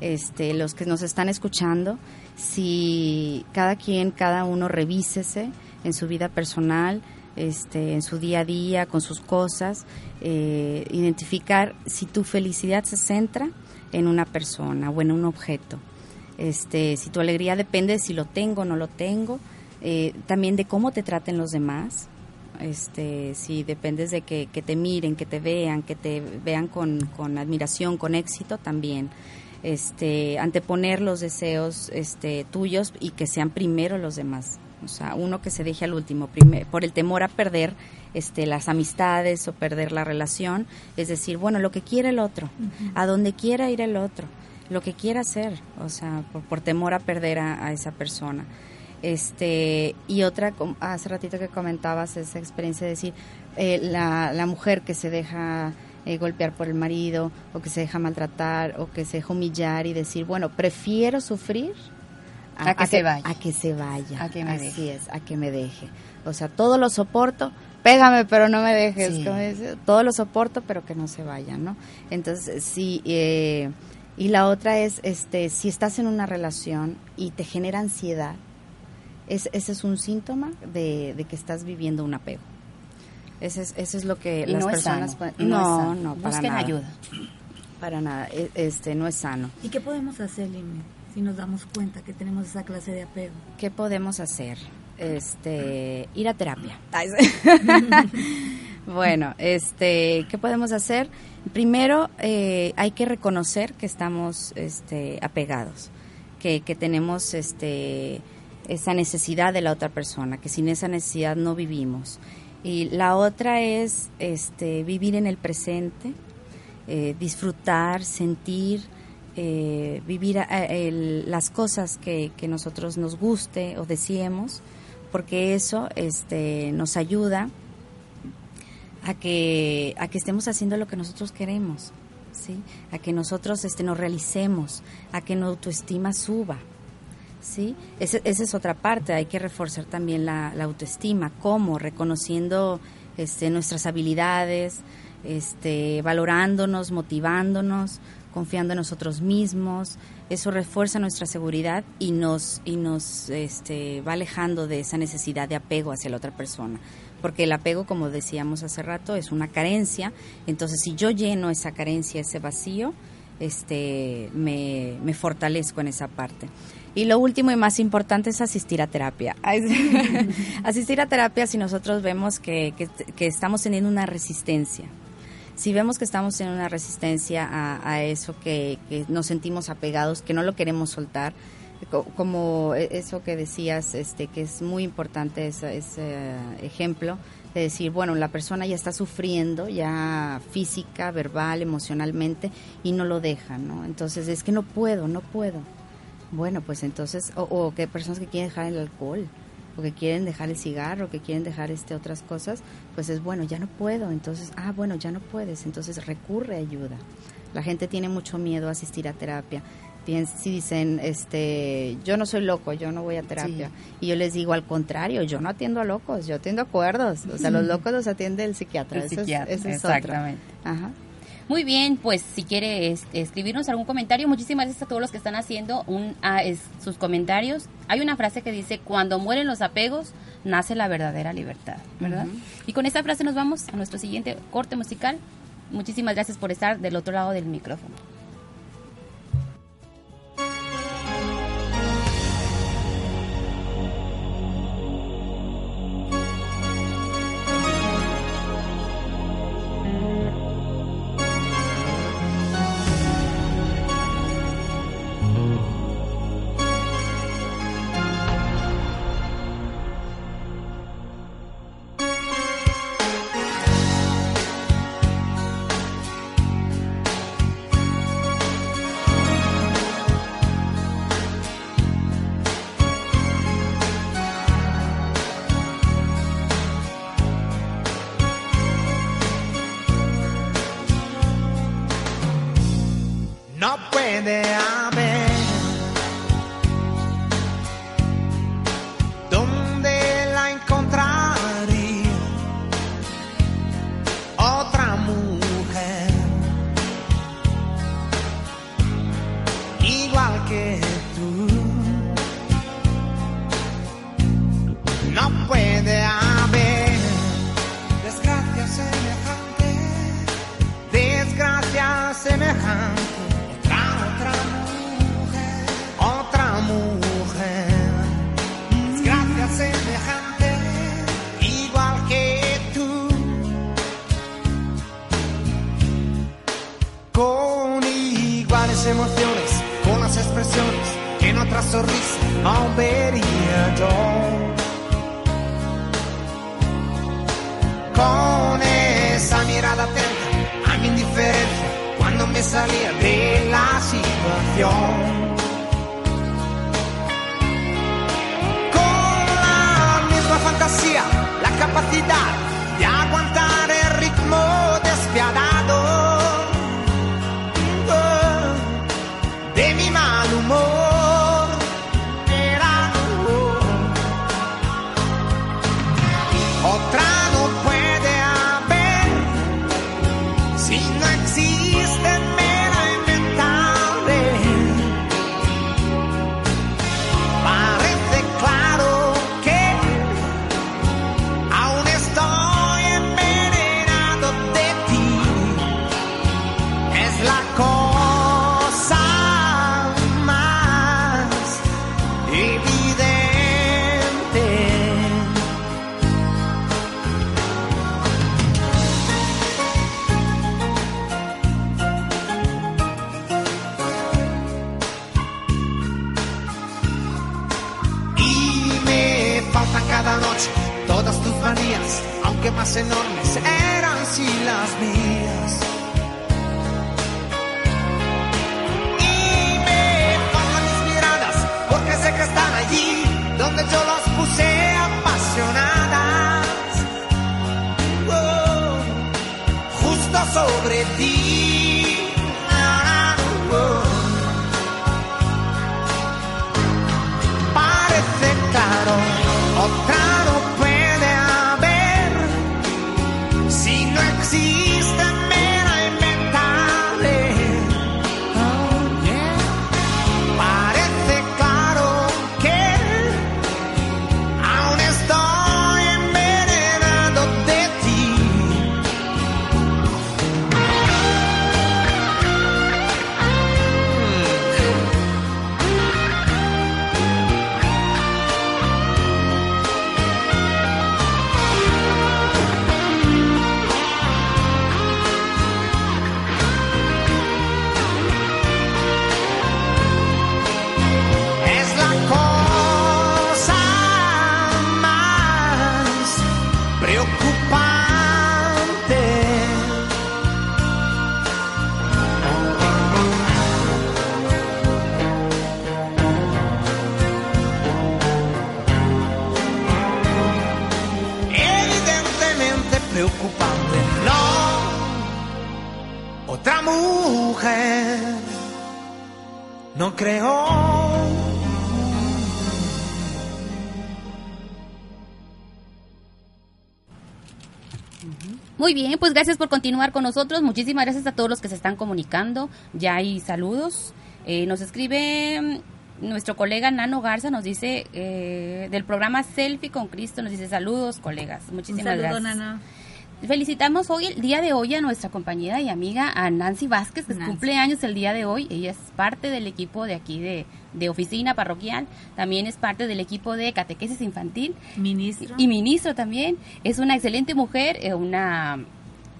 Este, los que nos están escuchando, si cada quien, cada uno revísese en su vida personal, este, en su día a día, con sus cosas, eh, identificar si tu felicidad se centra en una persona o en un objeto. Este, si tu alegría depende de si lo tengo o no lo tengo, eh, también de cómo te traten los demás, este, si dependes de que, te miren, que te vean, que te vean con admiración, con éxito también, este, anteponer los deseos este, tuyos y que sean primero los demás, o sea, uno que se deje al último, primer- por el temor a perder este, las amistades o perder la relación, es decir, bueno, lo que quiera el otro, a donde quiera ir el otro, lo que quiera hacer, o sea, por, por temor a perder a, a esa persona. Este, y otra, hace ratito que comentabas esa experiencia de decir, eh, la, la mujer que se deja eh, golpear por el marido, o que se deja maltratar, o que se deja humillar y decir, bueno, prefiero sufrir A que se vaya. A que se vaya. A que me Así deje. es, a que me deje. O sea, todo lo soporto, pégame, pero no me dejes. Sí. como dice, todo lo soporto, pero que no se vaya, ¿no? Entonces, sí. eh, y la otra es, este, si estás en una relación y te genera ansiedad, es, ese es un síntoma de, de que estás viviendo un apego. Ese es, eso es lo que Y las no es personas sano, pueden- no es no, no, para Busquen nada. ayuda. Para nada, e- este, no es sano. ¿Y qué podemos hacer, Lime, si nos damos cuenta que tenemos esa clase de apego? ¿Qué podemos hacer? Este, ir a terapia. Bueno, este, ¿qué podemos hacer? Primero, eh, hay que reconocer que estamos, este, apegados, que, que tenemos, este, esa necesidad de la otra persona, que sin esa necesidad no vivimos. Y la otra es, este, vivir en el presente, eh, disfrutar, sentir, eh, vivir eh, las cosas que, que nosotros nos guste o deseemos, porque eso este, nos ayuda a que, a que estemos haciendo lo que nosotros queremos, ¿sí? a que nosotros este, nos realicemos, a que nuestra autoestima suba. ¿Sí? Ese- esa es otra parte, hay que reforzar también la, autoestima, ¿cómo? Reconociendo este, nuestras habilidades, este, valorándonos, motivándonos, confiando en nosotros mismos, eso refuerza nuestra seguridad y nos, y nos este, va alejando de esa necesidad de apego hacia la otra persona. Porque el apego, como decíamos hace rato, es una carencia. Entonces, si yo lleno esa carencia, ese vacío, este, me, me fortalezco en esa parte. Y lo último y más importante es asistir a terapia. Asistir a terapia si nosotros vemos que, que, que estamos teniendo una resistencia. Si vemos que estamos en una resistencia a, a eso, que, que nos sentimos apegados, que no lo queremos soltar, co- como e- eso que decías, este, que es muy importante ese, ese ejemplo de decir, bueno, la persona ya está sufriendo, ya física, verbal, emocionalmente, y no lo deja, ¿no? Entonces es que no puedo, no puedo. Bueno, pues entonces, o, o que personas que quieren dejar el alcohol, o que quieren dejar el cigarro, que quieren dejar este otras cosas, pues es bueno, ya no puedo, entonces, ah, bueno, ya no puedes, entonces recurre a ayuda. La gente tiene mucho miedo a asistir a terapia. Si dicen, este, yo no soy loco, yo no voy a terapia. Y yo les digo, al contrario, yo no atiendo a locos, yo atiendo a cuerdos. O sea, los locos los atiende el psiquiatra. El Eso es- eso es exactamente. Ajá. Muy bien, pues si quiere es- escribirnos algún comentario, muchísimas gracias a todos los que están haciendo un, ah, es- sus comentarios. Hay una frase que dice, cuando mueren los apegos, nace la verdadera libertad, ¿verdad? Y con esta frase nos vamos a nuestro siguiente corte musical. Muchísimas gracias por estar del otro lado del micrófono. Me salía de la situación. Con la misma fantasía, la capacidad de aguantar el ritmo despiadado más enormes eran si las mías. Y me faltan mis miradas, porque sé que están allí, donde yo las puse apasionadas. Oh, justo sobre ti. Pues gracias por continuar con nosotros. Muchísimas gracias a todos los que se están comunicando. Ya hay saludos. Eh, nos escribe mm, nuestro colega Nano Garza, nos dice eh, del programa Selfie con Cristo, nos dice saludos, colegas. Muchísimas Un saludo, gracias. Nana. Felicitamos hoy, el día de hoy, a nuestra compañera y amiga, a Nancy Vázquez, que Nancy. cumple años el día de hoy. Ella es parte del equipo de aquí de, de oficina parroquial. También es parte del equipo de catequesis infantil. Ministro. Y ministro también. Es una excelente mujer, eh, una,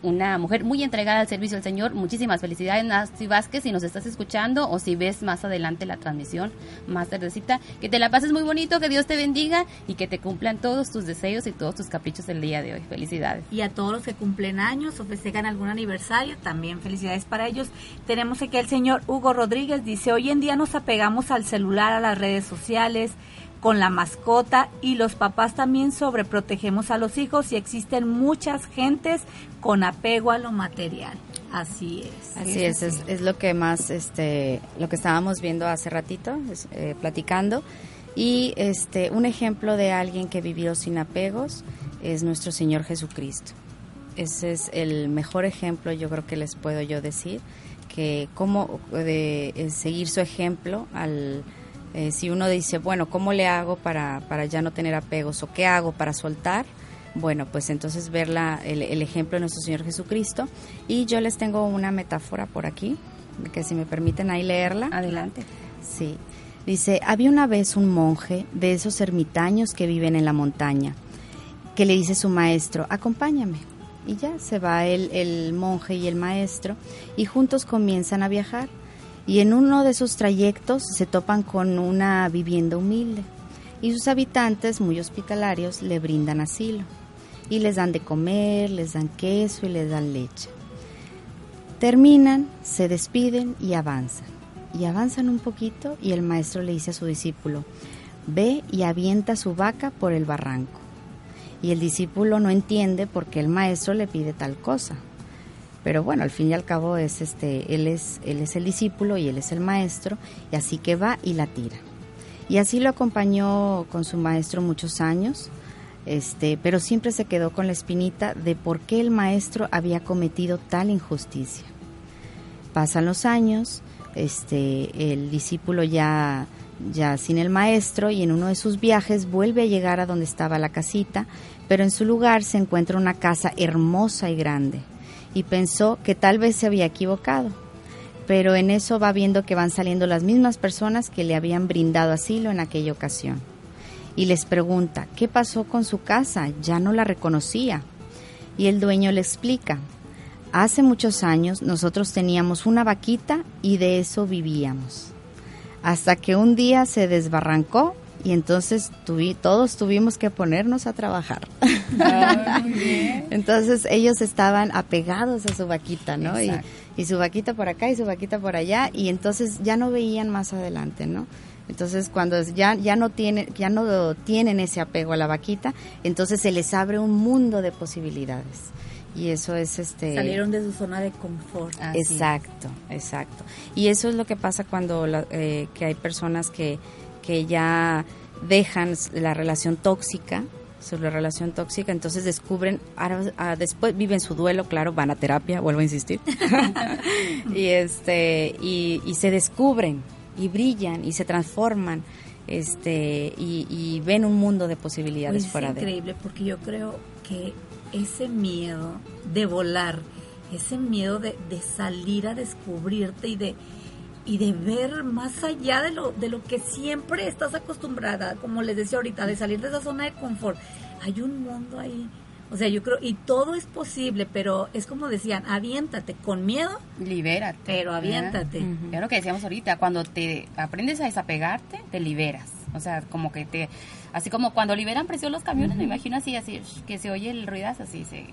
una mujer muy entregada al servicio del Señor. Muchísimas felicidades, Nancy Vázquez, si nos estás escuchando o si ves más adelante la transmisión más tardecita. Que te la pases muy bonito, que Dios te bendiga y que te cumplan todos tus deseos y todos tus caprichos el día de hoy. Felicidades. Y a todos los que cumplen años o festejan algún aniversario, también felicidades para ellos. Tenemos aquí al señor Hugo Rodríguez, dice, hoy en día nos apegamos al celular, a las redes sociales, con la mascota y los papás también sobreprotegemos a los hijos y existen muchas gentes con apego a lo material. Así es. Así es, es, es lo que más, este, lo que estábamos viendo hace ratito, es, eh, platicando. Y este, un ejemplo de alguien que vivió sin apegos es nuestro Señor Jesucristo. Ese es el mejor ejemplo, yo creo que les puedo yo decir, que cómo de, eh, seguir su ejemplo al... eh, si uno dice, bueno, ¿cómo le hago para, para ya no tener apegos? ¿O qué hago para soltar? Bueno, pues entonces ver la- el, el ejemplo de nuestro Señor Jesucristo. Y yo les tengo una metáfora por aquí, que si me permiten ahí leerla. Adelante. Sí. Dice, había una vez un monje de esos ermitaños que viven en la montaña, que le dice a su maestro, acompáñame. Y ya se va el, el monje y el maestro y juntos comienzan a viajar. Y en uno de esos trayectos se topan con una vivienda humilde y sus habitantes, muy hospitalarios, le brindan asilo y les dan de comer, les dan queso y les dan leche. Terminan, se despiden y avanzan. Y avanzan un poquito y el maestro le dice a su discípulo, ve y avienta su vaca por el barranco. Y el discípulo no entiende por qué el maestro le pide tal cosa. Pero bueno, al fin y al cabo es este, él es, él es el discípulo y él es el maestro, y así que va y la tira. Y así lo acompañó con su maestro muchos años, este, pero siempre se quedó con la espinita de por qué el maestro había cometido tal injusticia. Pasan los años, este, el discípulo ya, ya sin el maestro y en uno de sus viajes vuelve a llegar a donde estaba la casita, pero en su lugar se encuentra una casa hermosa y grande y pensó que tal vez se había equivocado. Pero en eso va viendo que van saliendo las mismas personas que le habían brindado asilo en aquella ocasión. Y les pregunta, ¿qué pasó con su casa? Ya no la reconocía. Y el dueño le explica, hace muchos años nosotros teníamos una vaquita y de eso vivíamos. Hasta que un día se desbarrancó y entonces tuvi- todos tuvimos que ponernos a trabajar. Entonces ellos estaban apegados a su vaquita, ¿no? Y, su vaquita por acá y su vaquita por allá y entonces ya no veían más adelante, ¿no? Entonces cuando ya ya no tienen ya no tienen ese apego a la vaquita, entonces se les abre un mundo de posibilidades. Y eso es este Salieron de su zona de confort. Es. Exacto, exacto. Y eso es lo que pasa cuando la- eh, que hay personas que, que ya dejan la relación tóxica, su relación tóxica, entonces descubren, ahora- ah, después viven su duelo, claro, van a terapia, vuelvo a insistir, y este y, y se descubren y brillan y se transforman, este y, y ven un mundo de posibilidades Pues es fuera de increíble porque yo creo que ese miedo de volar, ese miedo de, de salir a descubrirte y de y de ver más allá de lo de lo que siempre estás acostumbrada, como les decía ahorita, de salir de esa zona de confort. Hay un mundo ahí. O sea, yo creo y todo es posible, pero es como decían, aviéntate con miedo, Libérate. pero aviéntate. Ujú. Es lo que decíamos ahorita, cuando te aprendes a desapegarte, te liberas. O sea, como que te... Así como cuando liberan presión los camiones, me imagino así, así, que se oye el ruidazo, así, se...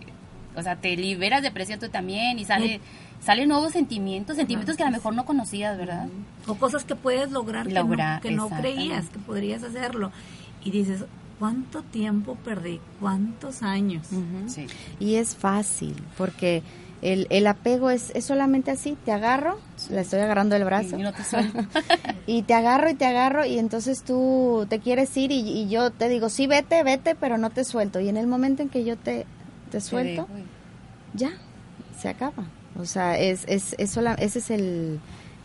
O sea, te liberas de presión tú también y sale, salen nuevos sentimientos, sentimientos que a lo mejor no conocías, ¿verdad? o cosas que puedes lograr, que no- Lograr, que no, creías que podrías hacerlo. Y dices, ¿cuánto tiempo perdí? ¿Cuántos años? Sí. Y es fácil, porque El, el apego es, es solamente así, te agarro, le estoy agarrando el brazo. Y no te suelto. y te agarro y te agarro y entonces tú te quieres ir y, y yo te digo, sí, vete, vete, pero no te suelto. Y en el momento en que yo te, te suelto, ya, se acaba. O sea, es, es, es sola- ese es el,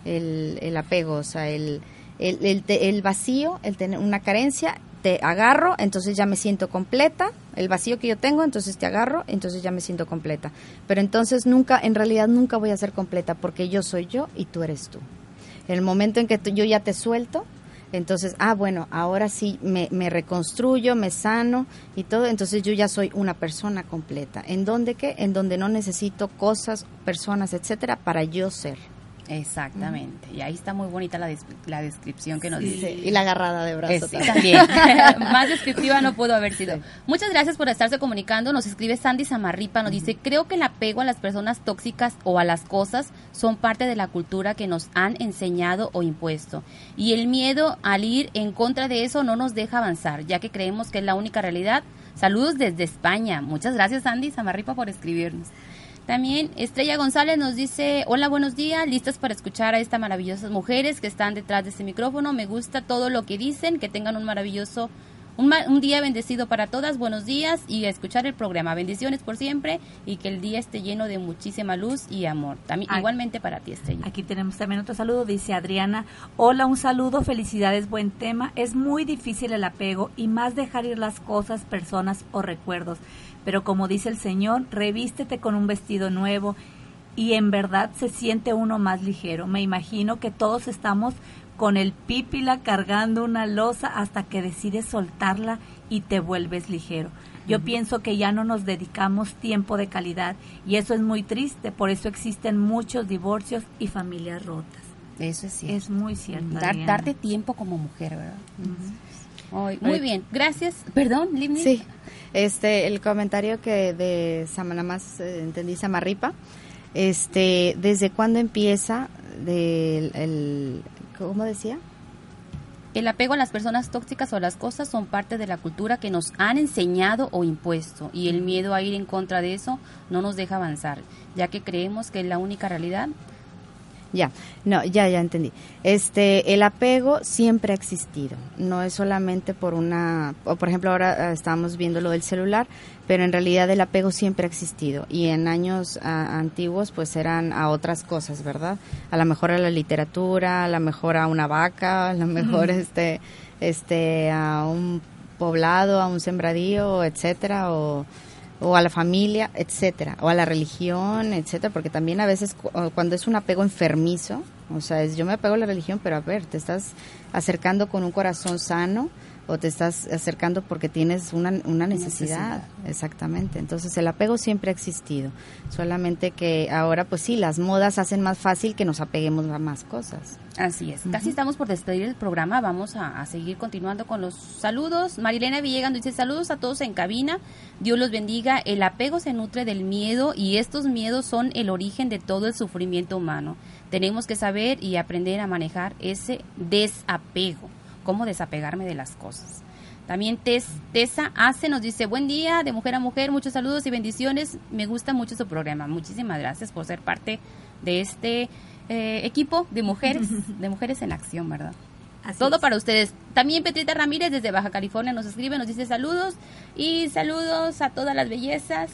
el, el apego, o sea, el, el, el, te- el vacío, el tener una carencia, te agarro, entonces ya me siento completa, el vacío que yo tengo, entonces te agarro, entonces ya me siento completa. Pero entonces nunca, en realidad nunca voy a ser completa porque yo soy yo y tú eres tú. El momento en que tú- yo ya te suelto, entonces, ah, bueno, ahora sí me, reconstruyo, me sano y todo, entonces yo ya soy una persona completa. ¿En dónde qué? En donde no necesito cosas, personas, etcétera, para yo ser. Exactamente. Y ahí está muy bonita la, des- la descripción que nos dice. Y la agarrada de brazo Eh, también. Más descriptiva no pudo haber sido. Muchas gracias por estarse comunicando. Nos escribe Sandy Samarripa. Nos dice, creo que el apego a las personas tóxicas o a las cosas son parte de la cultura que nos han enseñado o impuesto. Y el miedo al ir en contra de eso no nos deja avanzar, ya que creemos que es la única realidad. Saludos desde España. Muchas gracias Sandy Samarripa por escribirnos. También Estrella González nos dice, hola, buenos días, listas para escuchar a estas maravillosas mujeres que están detrás de este micrófono. Me gusta todo lo que dicen, que tengan un maravilloso, un, un día bendecido para todas, buenos días y a escuchar el programa. Bendiciones por siempre y que el día esté lleno de muchísima luz y amor. También, igualmente para ti, Estrella. Aquí tenemos también otro saludo, dice Adriana. Hola, un saludo, felicidades, buen tema. Es muy difícil el apego y más dejar ir las cosas, personas o recuerdos. Pero como dice el Señor, revístete con un vestido nuevo y en verdad se siente uno más ligero. Me imagino que todos estamos con el pípila cargando una losa hasta que decides soltarla y te vuelves ligero. Yo pienso que ya no nos dedicamos tiempo de calidad y eso es muy triste, por eso existen muchos divorcios y familias rotas. Eso es cierto. Es muy cierto. Dar- darte tiempo como mujer, ¿verdad? Muy bien, gracias. Perdón, Limni. Sí, este, el comentario que de Sama- nada más eh, entendí Samarripa, este, ¿desde cuándo empieza del, el, cómo decía? El apego a las personas tóxicas o a las cosas son parte de la cultura que nos han enseñado o impuesto y el miedo a ir en contra de eso no nos deja avanzar, ya que creemos que es la única realidad. Ya, no, ya, ya entendí. Este, el apego siempre ha existido, no es solamente por una, o por ejemplo ahora eh, estábamos viendo lo del celular, pero en realidad el apego siempre ha existido y en años antiguos pues eran a otras cosas, ¿verdad? A lo mejor a la literatura, a lo mejor a una vaca, a lo mejor este, este, a un poblado, a un sembradío, etcétera, o o a la familia, etcétera, o a la religión, etcétera, porque también a veces cu- cuando es un apego enfermizo, o sea, es yo me apego a la religión, pero a ver, te estás acercando con un corazón sano o te estás acercando porque tienes una, una necesidad, exactamente. Entonces el apego siempre ha existido, solamente que ahora pues sí, las modas hacen más fácil que nos apeguemos a más cosas. Así es. Casi estamos por despedir el programa. Vamos a, a seguir continuando con los saludos. Marilena Villegas dice saludos a todos en cabina. Dios los bendiga. El apego se nutre del miedo y estos miedos son el origen de todo el sufrimiento humano. Tenemos que saber y aprender a manejar ese desapego. Cómo desapegarme de las cosas. También Tess, Tessa Ace nos dice, buen día, de mujer a mujer, muchos saludos y bendiciones. Me gusta mucho su programa. Muchísimas gracias por ser parte de este eh, equipo de mujeres, de mujeres en acción, ¿verdad? Así Todo es. para ustedes. También Petrita Ramírez desde Baja California nos escribe, nos dice saludos y saludos a todas las bellezas.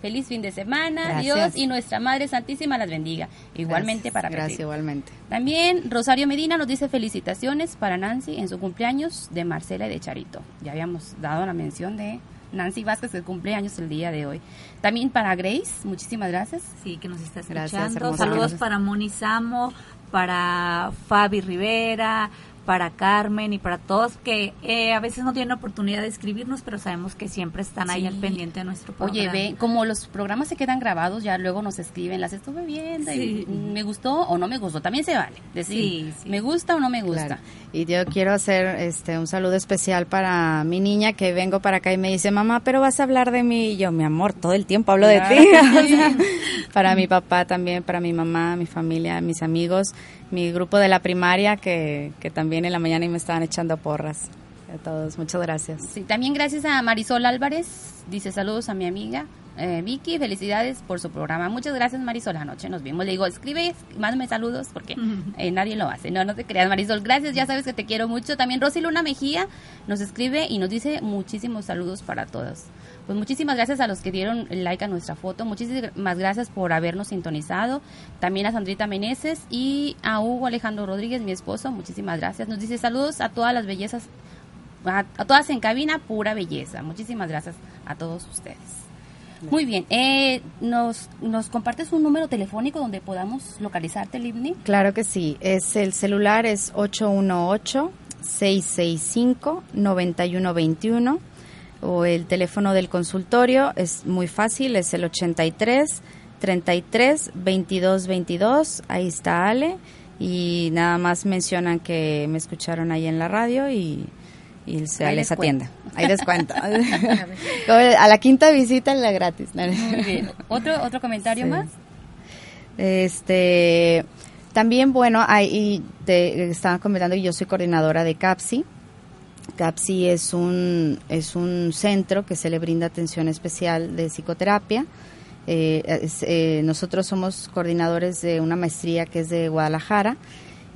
Feliz fin de semana. Gracias. Dios y nuestra Madre Santísima las bendiga. Igualmente Gracias, para Gracias, igualmente. También Rosario Medina nos dice felicitaciones para Nancy en su cumpleaños de Marcela y de Charito. Ya habíamos dado la mención de Nancy Vázquez, que cumple años el día de hoy. También para Grace, muchísimas gracias. Sí, que nos está escuchando. Saludos Gracias. para Moni Samo, para Fabi Rivera, para Carmen y para todos que eh, a veces no tienen oportunidad de escribirnos, pero sabemos que siempre están ahí Sí. al pendiente de nuestro programa. Oye, ve, como los programas se quedan grabados, ya luego nos escriben, las estuve viendo y Sí. me gustó o no me gustó. También se vale decir, Sí, sí. me gusta o no me gusta. Claro. Y yo quiero hacer este un saludo especial para mi niña que vengo para acá y me dice, mamá, pero vas a hablar de mí. Y yo, mi amor, todo el tiempo hablo Claro. de ti. O sea, para mi papá también, para mi mamá, mi familia, mis amigos, mi grupo de la primaria que, que también en la mañana y me estaban echando porras. A todos, muchas gracias. Sí, también gracias a Marisol Álvarez, dice saludos a mi amiga eh, Vicky, felicidades por su programa. Muchas gracias, Marisol. Anoche nos vimos. Le digo, escribe, mándame saludos porque eh, nadie lo hace. No, no te creas, Marisol. Gracias, ya sabes que te quiero mucho. También Rosy Luna Mejía nos escribe y nos dice muchísimos saludos para todos. Pues muchísimas gracias a los que dieron like a nuestra foto. Muchísimas gracias por habernos sintonizado. También a Sandrita Meneses y a Hugo Alejandro Rodríguez, mi esposo. Muchísimas gracias. Nos dice saludos a todas las bellezas, a, todas en cabina, pura belleza. Muchísimas gracias a todos ustedes. Muy bien. Eh, ¿nos, ¿Nos compartes un número telefónico donde podamos localizarte, Livni? Claro que sí. Es el celular es 818-665-9121 o el teléfono del consultorio es muy fácil, es el 83 33 22 22. Ahí está Ale y nada más mencionan que me escucharon ahí en la radio y, y se Hay les descuento. atienda. Hay descuento. A la quinta visita la gratis. Muy bien. ¿Otro, otro comentario Sí. más? Este, también, bueno, ahí te estaban comentando que yo soy coordinadora de CAPSI. CAPSI es un, es un centro que se le brinda atención especial de psicoterapia. Eh, es, eh, nosotros somos coordinadores de una maestría que es de Guadalajara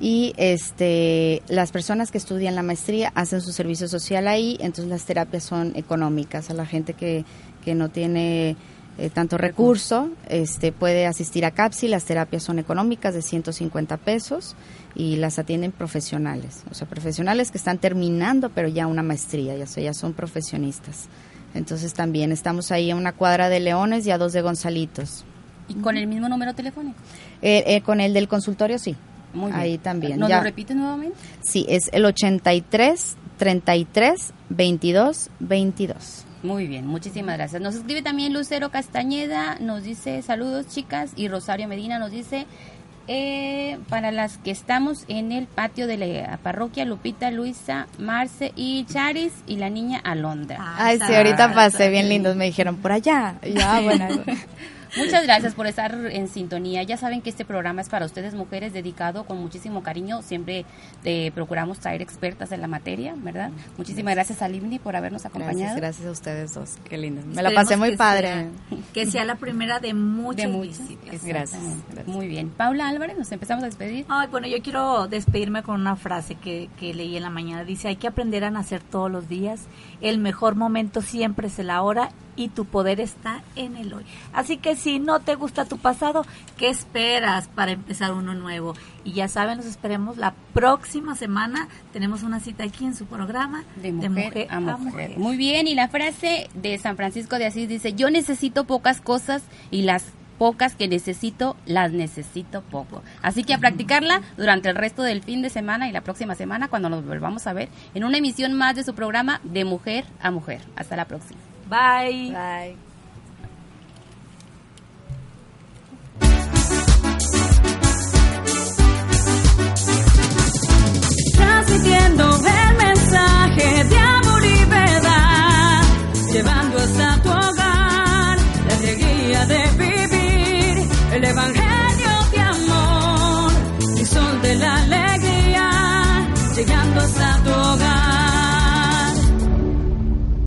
y este las personas que estudian la maestría hacen su servicio social ahí, entonces las terapias son económicas. A la gente que, que no tiene eh, tanto recurso, este puede asistir a CAPSI, las terapias son económicas de 150 pesos y las atienden profesionales, o sea, profesionales que están terminando pero ya una maestría, ya, ya son profesionistas. Entonces también estamos ahí a una cuadra de Leones y a dos de Gonzalitos. ¿Y con el mismo número telefónico? Eh, eh, con el del consultorio sí. Muy bien. Ahí también. ¿Nos ya. lo repites nuevamente? Sí, es el 83 33 22 22. Muy bien, muchísimas gracias. Nos escribe también Lucero Castañeda, nos dice saludos chicas y Rosario Medina nos dice eh, para las que estamos en el patio de la parroquia Lupita, Luisa, Marce y Charis y la niña Alondra. Ay, sí, ahorita pasé bien lindos, me dijeron por allá. Y yo, ah, bueno. Muchas gracias por estar en sintonía. Ya saben que este programa es para ustedes mujeres, dedicado con muchísimo cariño. Siempre eh, procuramos traer expertas en la materia, ¿verdad? Muchísimas gracias a Livni por habernos acompañado. Gracias, gracias a ustedes dos. Qué lindo. Me la pasé muy que padre. sea- que sea la primera de muchas De muchas. visitas. Gracias. Muy bien. Paula Álvarez, nos empezamos a despedir. Ay, bueno, yo quiero despedirme con una frase que, que leí en la mañana. Dice, hay que aprender a nacer todos los días. El mejor momento siempre es el ahora y tu poder está en el hoy. Así que si no te gusta tu pasado, ¿qué esperas para empezar uno nuevo? Y ya saben, nos esperemos la próxima semana. Tenemos una cita aquí en su programa De mujer, a, mujer. Muy bien, y la frase de San Francisco de Asís dice, yo necesito pocas cosas y las pocas que necesito, las necesito poco. Así que a practicarla durante el resto del fin de semana y la próxima semana cuando nos volvamos a ver en una emisión más de su programa de mujer a mujer. Hasta la próxima. Bye. Bye. Transmitiendo el mensaje de amor y verdad.